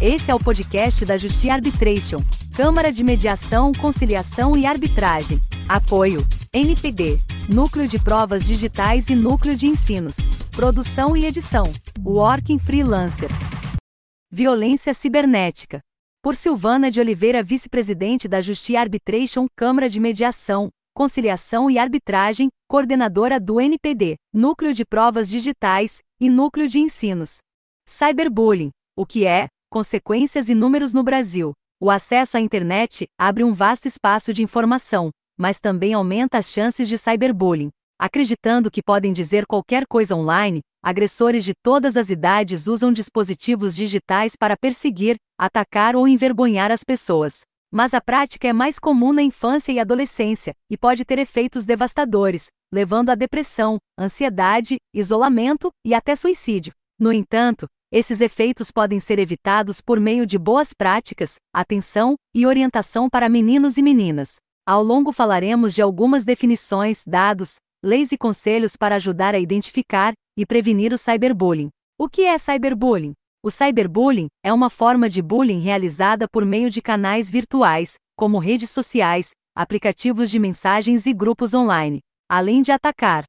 Esse é o podcast da Justiça Arbitration, Câmara de Mediação, Conciliação e Arbitragem. Apoio: NPD, Núcleo de Provas Digitais e Núcleo de Ensinos. Produção e edição: Working Freelancer. Violência cibernética. Por Silvana de Oliveira, vice-presidente da Justiça Arbitration, Câmara de Mediação, Conciliação e Arbitragem, coordenadora do NPD, Núcleo de Provas Digitais e Núcleo de Ensinos. Cyberbullying. O que é, consequências e números no Brasil. O acesso à internet abre um vasto espaço de informação, mas também aumenta as chances de cyberbullying. Acreditando que podem dizer qualquer coisa online, agressores de todas as idades usam dispositivos digitais para perseguir, atacar ou envergonhar as pessoas. Mas a prática é mais comum na infância e adolescência, e pode ter efeitos devastadores, levando a depressão, ansiedade, isolamento e até suicídio. No entanto, esses efeitos podem ser evitados por meio de boas práticas, atenção e orientação para meninos e meninas. Ao longo falaremos de algumas definições, dados, leis e conselhos para ajudar a identificar e prevenir o cyberbullying. O que é cyberbullying? O cyberbullying é uma forma de bullying realizada por meio de canais virtuais, como redes sociais, aplicativos de mensagens e grupos online, além de atacar,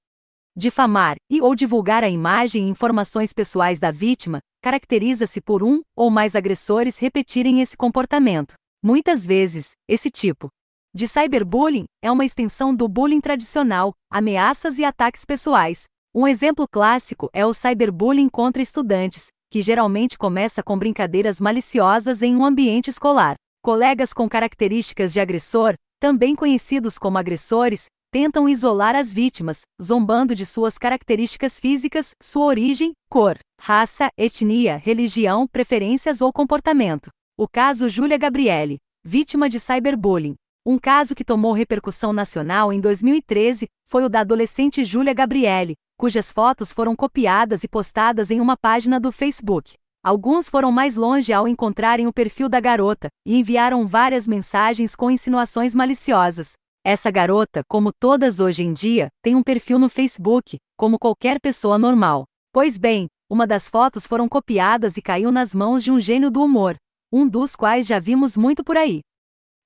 difamar e ou divulgar a imagem e informações pessoais da vítima, caracteriza-se por um ou mais agressores repetirem esse comportamento. Muitas vezes, esse tipo de cyberbullying é uma extensão do bullying tradicional, ameaças e ataques pessoais. Um exemplo clássico é o cyberbullying contra estudantes, que geralmente começa com brincadeiras maliciosas em um ambiente escolar. Colegas com características de agressor, também conhecidos como agressores, tentam isolar as vítimas, zombando de suas características físicas, sua origem, cor, raça, etnia, religião, preferências ou comportamento. O caso Júlia Gabriele, vítima de cyberbullying. Um caso que tomou repercussão nacional em 2013 foi o da adolescente Júlia Gabriele, cujas fotos foram copiadas e postadas em uma página do Facebook. Alguns foram mais longe ao encontrarem o perfil da garota e enviaram várias mensagens com insinuações maliciosas, essa garota, como todas hoje em dia, tem um perfil no Facebook, como qualquer pessoa normal. Pois bem, uma das fotos foram copiadas e caiu nas mãos de um gênio do humor, um dos quais já vimos muito por aí.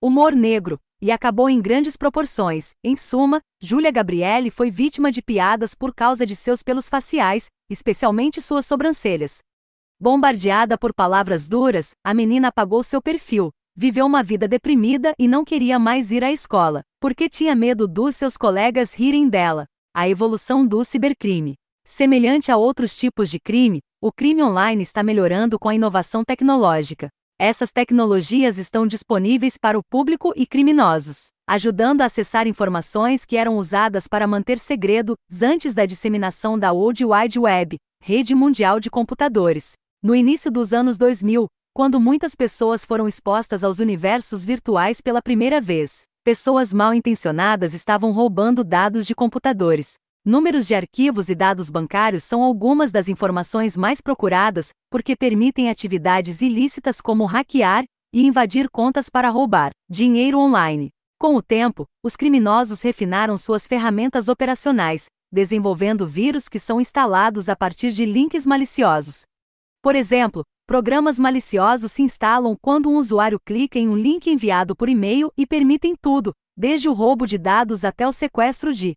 Humor negro, e acabou em grandes proporções. Em suma, Júlia Gabriele foi vítima de piadas por causa de seus pelos faciais, especialmente suas sobrancelhas. Bombardeada por palavras duras, a menina apagou seu perfil, viveu uma vida deprimida e não queria mais ir à escola, porque tinha medo dos seus colegas rirem dela. A evolução do cibercrime. Semelhante a outros tipos de crime, o crime online está melhorando com a inovação tecnológica. Essas tecnologias estão disponíveis para o público e criminosos, ajudando a acessar informações que eram usadas para manter segredo antes da disseminação da World Wide Web, rede mundial de computadores. No início dos anos 2000, quando muitas pessoas foram expostas aos universos virtuais pela primeira vez, pessoas mal intencionadas estavam roubando dados de computadores. Números de arquivos e dados bancários são algumas das informações mais procuradas, porque permitem atividades ilícitas como hackear e invadir contas para roubar dinheiro online. Com o tempo, os criminosos refinaram suas ferramentas operacionais, desenvolvendo vírus que são instalados a partir de links maliciosos. Por exemplo, Programas maliciosos se instalam quando um usuário clica em um link enviado por e-mail e permitem tudo, desde o roubo de dados até o sequestro de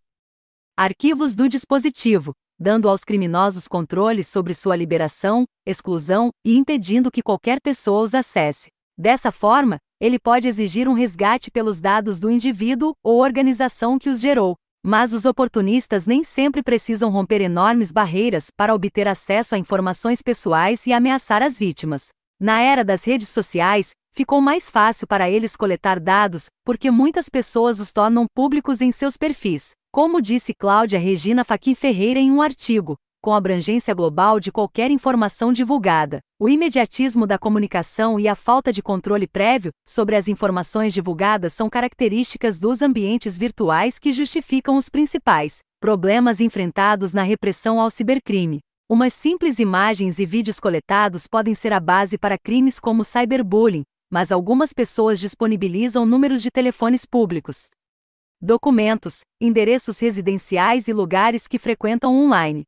arquivos do dispositivo, dando aos criminosos controles sobre sua liberação, exclusão e impedindo que qualquer pessoa os acesse. Dessa forma, ele pode exigir um resgate pelos dados do indivíduo ou organização que os gerou, mas os oportunistas nem sempre precisam romper enormes barreiras para obter acesso a informações pessoais e ameaçar as vítimas. Na era das redes sociais, ficou mais fácil para eles coletar dados, porque muitas pessoas os tornam públicos em seus perfis. Como disse Cláudia Regina Faquin Ferreira em um artigo, com abrangência global de qualquer informação divulgada. O imediatismo da comunicação e a falta de controle prévio sobre as informações divulgadas são características dos ambientes virtuais que justificam os principais problemas enfrentados na repressão ao cibercrime. Umas simples imagens e vídeos coletados podem ser a base para crimes como cyberbullying, mas algumas pessoas disponibilizam números de telefones públicos, documentos, endereços residenciais e lugares que frequentam online.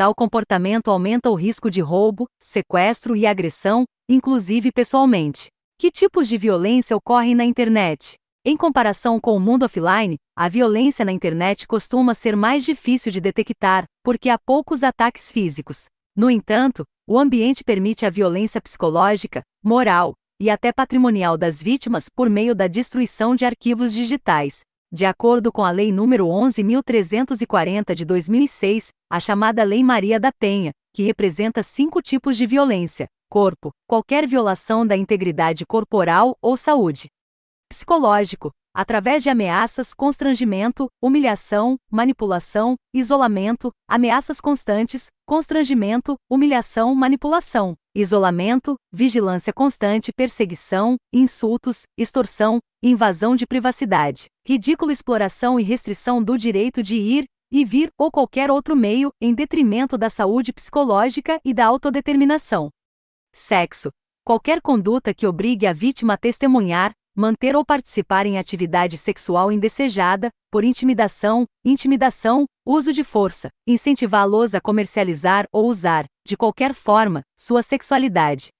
Tal comportamento aumenta o risco de roubo, sequestro e agressão, inclusive pessoalmente. Que tipos de violência ocorrem na internet? Em comparação com o mundo offline, a violência na internet costuma ser mais difícil de detectar, porque há poucos ataques físicos. No entanto, o ambiente permite a violência psicológica, moral e até patrimonial das vítimas por meio da destruição de arquivos digitais. De acordo com a Lei nº 11.340 de 2006, a chamada Lei Maria da Penha, que representa cinco tipos de violência: corpo, qualquer violação da integridade corporal ou saúde. Psicológico, através de ameaças, constrangimento, humilhação, manipulação, isolamento, ameaças constantes, constrangimento, humilhação, manipulação, isolamento, vigilância constante, perseguição, insultos, extorsão, invasão de privacidade, ridícula exploração e restrição do direito de ir e vir ou qualquer outro meio em detrimento da saúde psicológica e da autodeterminação. Sexo. Qualquer conduta que obrigue a vítima a testemunhar, manter ou participar em atividade sexual indesejada, por intimidação, intimidação, uso de força, incentivá-los a comercializar ou usar, de qualquer forma, sua sexualidade.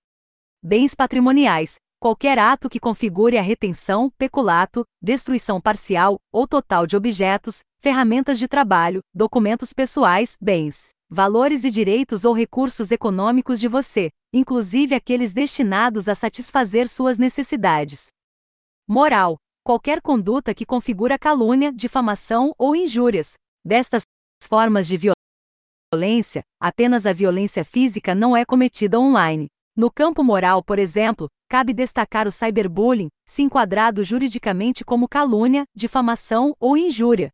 Bens patrimoniais. Qualquer ato que configure a retenção, peculato, destruição parcial ou total de objetos, ferramentas de trabalho, documentos pessoais, bens, valores e direitos ou recursos econômicos de você, inclusive aqueles destinados a satisfazer suas necessidades. Moral. Qualquer conduta que configura calúnia, difamação ou injúrias. Destas formas de violência, apenas a violência física não é cometida online. No campo moral, por exemplo, cabe destacar o cyberbullying, se enquadrado juridicamente como calúnia, difamação ou injúria.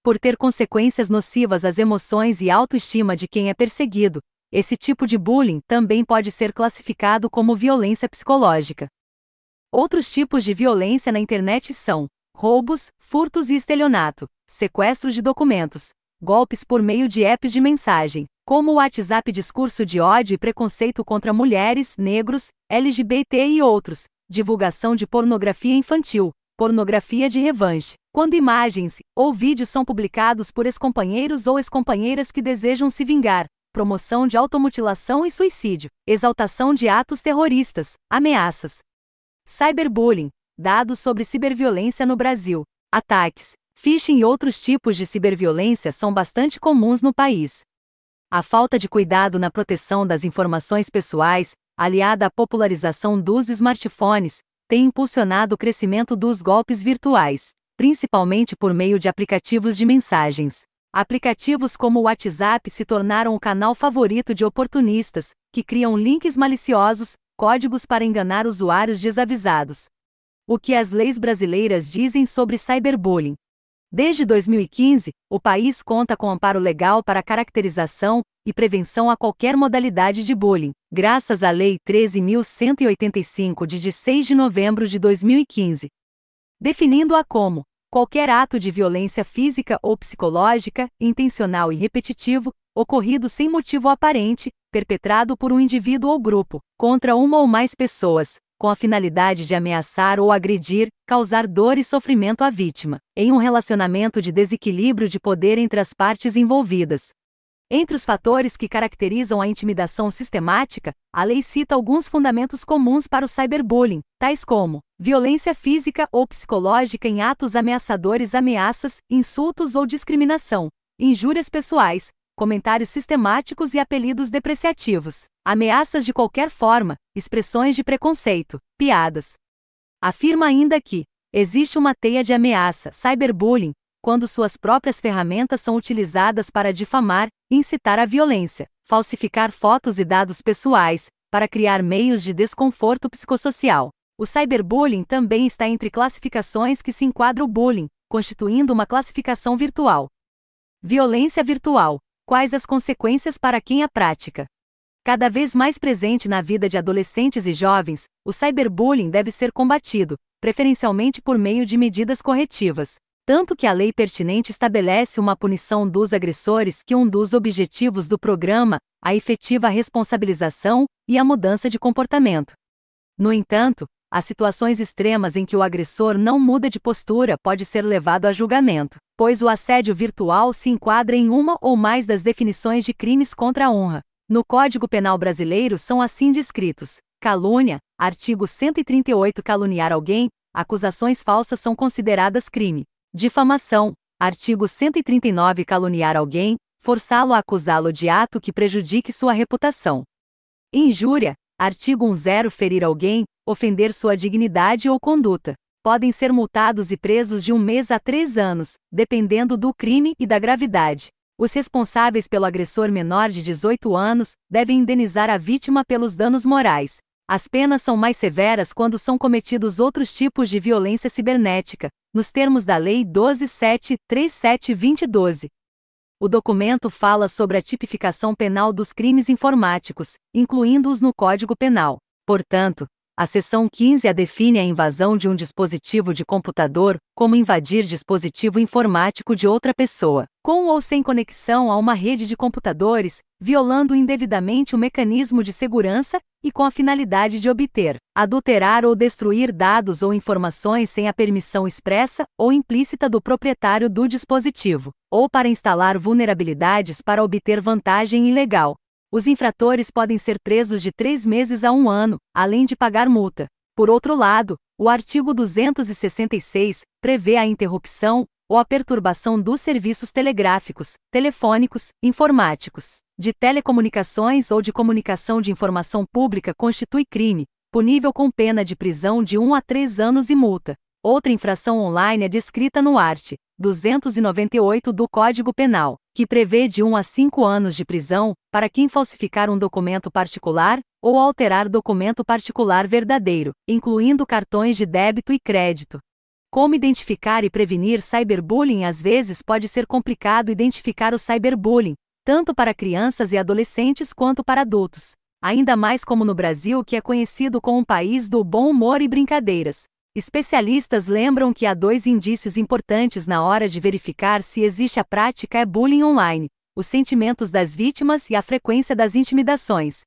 Por ter consequências nocivas às emoções e autoestima de quem é perseguido, esse tipo de bullying também pode ser classificado como violência psicológica. Outros tipos de violência na internet são roubos, furtos e estelionato, sequestros de documentos, golpes por meio de apps de mensagem, como o WhatsApp, discurso de ódio e preconceito contra mulheres, negros, LGBT e outros, divulgação de pornografia infantil, pornografia de revanche, quando imagens ou vídeos são publicados por ex-companheiros ou ex-companheiras que desejam se vingar, promoção de automutilação e suicídio, exaltação de atos terroristas, ameaças, Cyberbullying, dados sobre ciberviolência no Brasil. Ataques, phishing e outros tipos de ciberviolência são bastante comuns no país. A falta de cuidado na proteção das informações pessoais, aliada à popularização dos smartphones, tem impulsionado o crescimento dos golpes virtuais, principalmente por meio de aplicativos de mensagens. Aplicativos como o WhatsApp se tornaram o canal favorito de oportunistas, que criam links maliciosos, códigos para enganar usuários desavisados. O que as leis brasileiras dizem sobre cyberbullying? Desde 2015, o país conta com amparo legal para caracterização e prevenção a qualquer modalidade de bullying, graças à Lei 13.185 de 6 de novembro de 2015. Definindo-a como qualquer ato de violência física ou psicológica, intencional e repetitivo, ocorrido sem motivo aparente, perpetrado por um indivíduo ou grupo, contra uma ou mais pessoas, com a finalidade de ameaçar ou agredir, causar dor e sofrimento à vítima, em um relacionamento de desequilíbrio de poder entre as partes envolvidas. Entre os fatores que caracterizam a intimidação sistemática, a lei cita alguns fundamentos comuns para o cyberbullying, tais como violência física ou psicológica em atos ameaçadores, ameaças, insultos ou discriminação, injúrias pessoais, comentários sistemáticos e apelidos depreciativos, ameaças de qualquer forma, expressões de preconceito, piadas. Afirma ainda que existe uma teia de ameaça, cyberbullying, quando suas próprias ferramentas são utilizadas para difamar, incitar a violência, falsificar fotos e dados pessoais, para criar meios de desconforto psicossocial. O cyberbullying também está entre classificações que se enquadra o bullying, constituindo uma classificação virtual. Violência virtual Quais as consequências para quem a prática? Cada vez mais presente na vida de adolescentes e jovens, o cyberbullying deve ser combatido, preferencialmente por meio de medidas corretivas. Tanto que a lei pertinente estabelece uma punição dos agressores que um dos objetivos do programa, a efetiva responsabilização e a mudança de comportamento. No entanto, Há situações extremas em que o agressor não muda de postura pode ser levado a julgamento, pois o assédio virtual se enquadra em uma ou mais das definições de crimes contra a honra. No Código Penal Brasileiro são assim descritos: calúnia, artigo 138 caluniar alguém, acusações falsas são consideradas crime. Difamação, artigo 139 caluniar alguém, forçá-lo a acusá-lo de ato que prejudique sua reputação. Injúria, artigo 10 ferir alguém, ofender sua dignidade ou conduta. Podem ser multados e presos de um mês a três anos, dependendo do crime e da gravidade. Os responsáveis pelo agressor menor de 18 anos devem indenizar a vítima pelos danos morais. As penas são mais severas quando são cometidos outros tipos de violência cibernética, nos termos da Lei 12.737-2012. O documento fala sobre a tipificação penal dos crimes informáticos, incluindo-os no Código Penal. Portanto, a seção 15 a define a invasão de um dispositivo de computador como invadir dispositivo informático de outra pessoa, com ou sem conexão a uma rede de computadores, violando indevidamente o mecanismo de segurança e com a finalidade de obter, adulterar ou destruir dados ou informações sem a permissão expressa ou implícita do proprietário do dispositivo, ou para instalar vulnerabilidades para obter vantagem ilegal, os infratores podem ser presos de três meses a um ano, além de pagar multa. Por outro lado, o artigo 266 prevê a interrupção ou a perturbação dos serviços telegráficos, telefônicos, informáticos, de telecomunicações ou de comunicação de informação pública constitui crime, punível com pena de prisão de 1 a 3 anos e multa. Outra infração online é descrita no art. 298 do Código Penal que prevê de 1 a 5 anos de prisão para quem falsificar um documento particular ou alterar documento particular verdadeiro, incluindo cartões de débito e crédito. Como identificar e prevenir cyberbullying? Às vezes pode ser complicado identificar o cyberbullying, tanto para crianças e adolescentes quanto para adultos. Ainda mais como no Brasil, que é conhecido como um país do bom humor e brincadeiras. Especialistas lembram que há dois indícios importantes na hora de verificar se existe a prática é bullying online: os sentimentos das vítimas e a frequência das intimidações.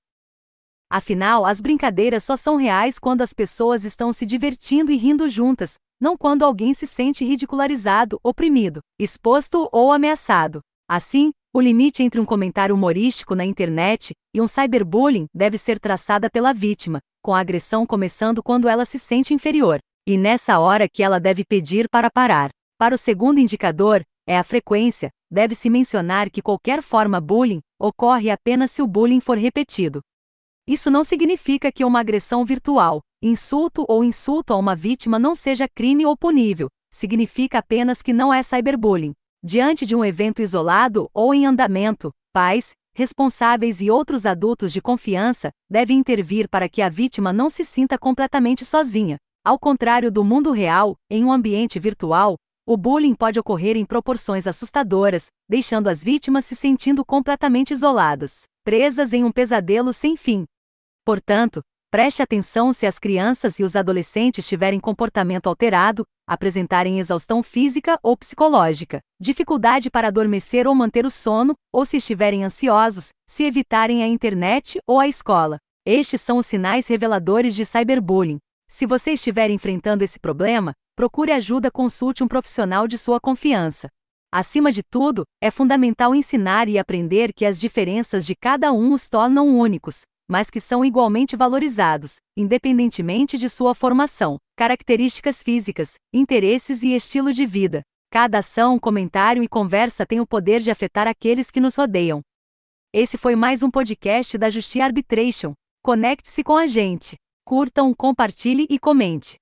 Afinal, as brincadeiras só são reais quando as pessoas estão se divertindo e rindo juntas, não quando alguém se sente ridicularizado, oprimido, exposto ou ameaçado. Assim, o limite entre um comentário humorístico na internet e um cyberbullying deve ser traçada pela vítima, com a agressão começando quando ela se sente inferior. E nessa hora que ela deve pedir para parar. Para o segundo indicador, é a frequência. Deve-se mencionar que qualquer forma bullying ocorre apenas se o bullying for repetido. Isso não significa que uma agressão virtual, insulto ou insulto a uma vítima não seja crime ou punível, significa apenas que não é cyberbullying. Diante de um evento isolado ou em andamento, pais, responsáveis e outros adultos de confiança devem intervir para que a vítima não se sinta completamente sozinha. Ao contrário do mundo real, em um ambiente virtual, o bullying pode ocorrer em proporções assustadoras, deixando as vítimas se sentindo completamente isoladas, presas em um pesadelo sem fim. Portanto, preste atenção se as crianças e os adolescentes tiverem comportamento alterado, apresentarem exaustão física ou psicológica, dificuldade para adormecer ou manter o sono, ou se estiverem ansiosos, se evitarem a internet ou a escola. Estes são os sinais reveladores de cyberbullying. Se você estiver enfrentando esse problema, procure ajuda, consulte um profissional de sua confiança. Acima de tudo, é fundamental ensinar e aprender que as diferenças de cada um os tornam únicos, mas que são igualmente valorizados, independentemente de sua formação, características físicas, interesses e estilo de vida. Cada ação, comentário e conversa tem o poder de afetar aqueles que nos rodeiam. Esse foi mais um podcast da Justiça Arbitration. Conecte-se com a gente. Curtam, compartilhe e comente.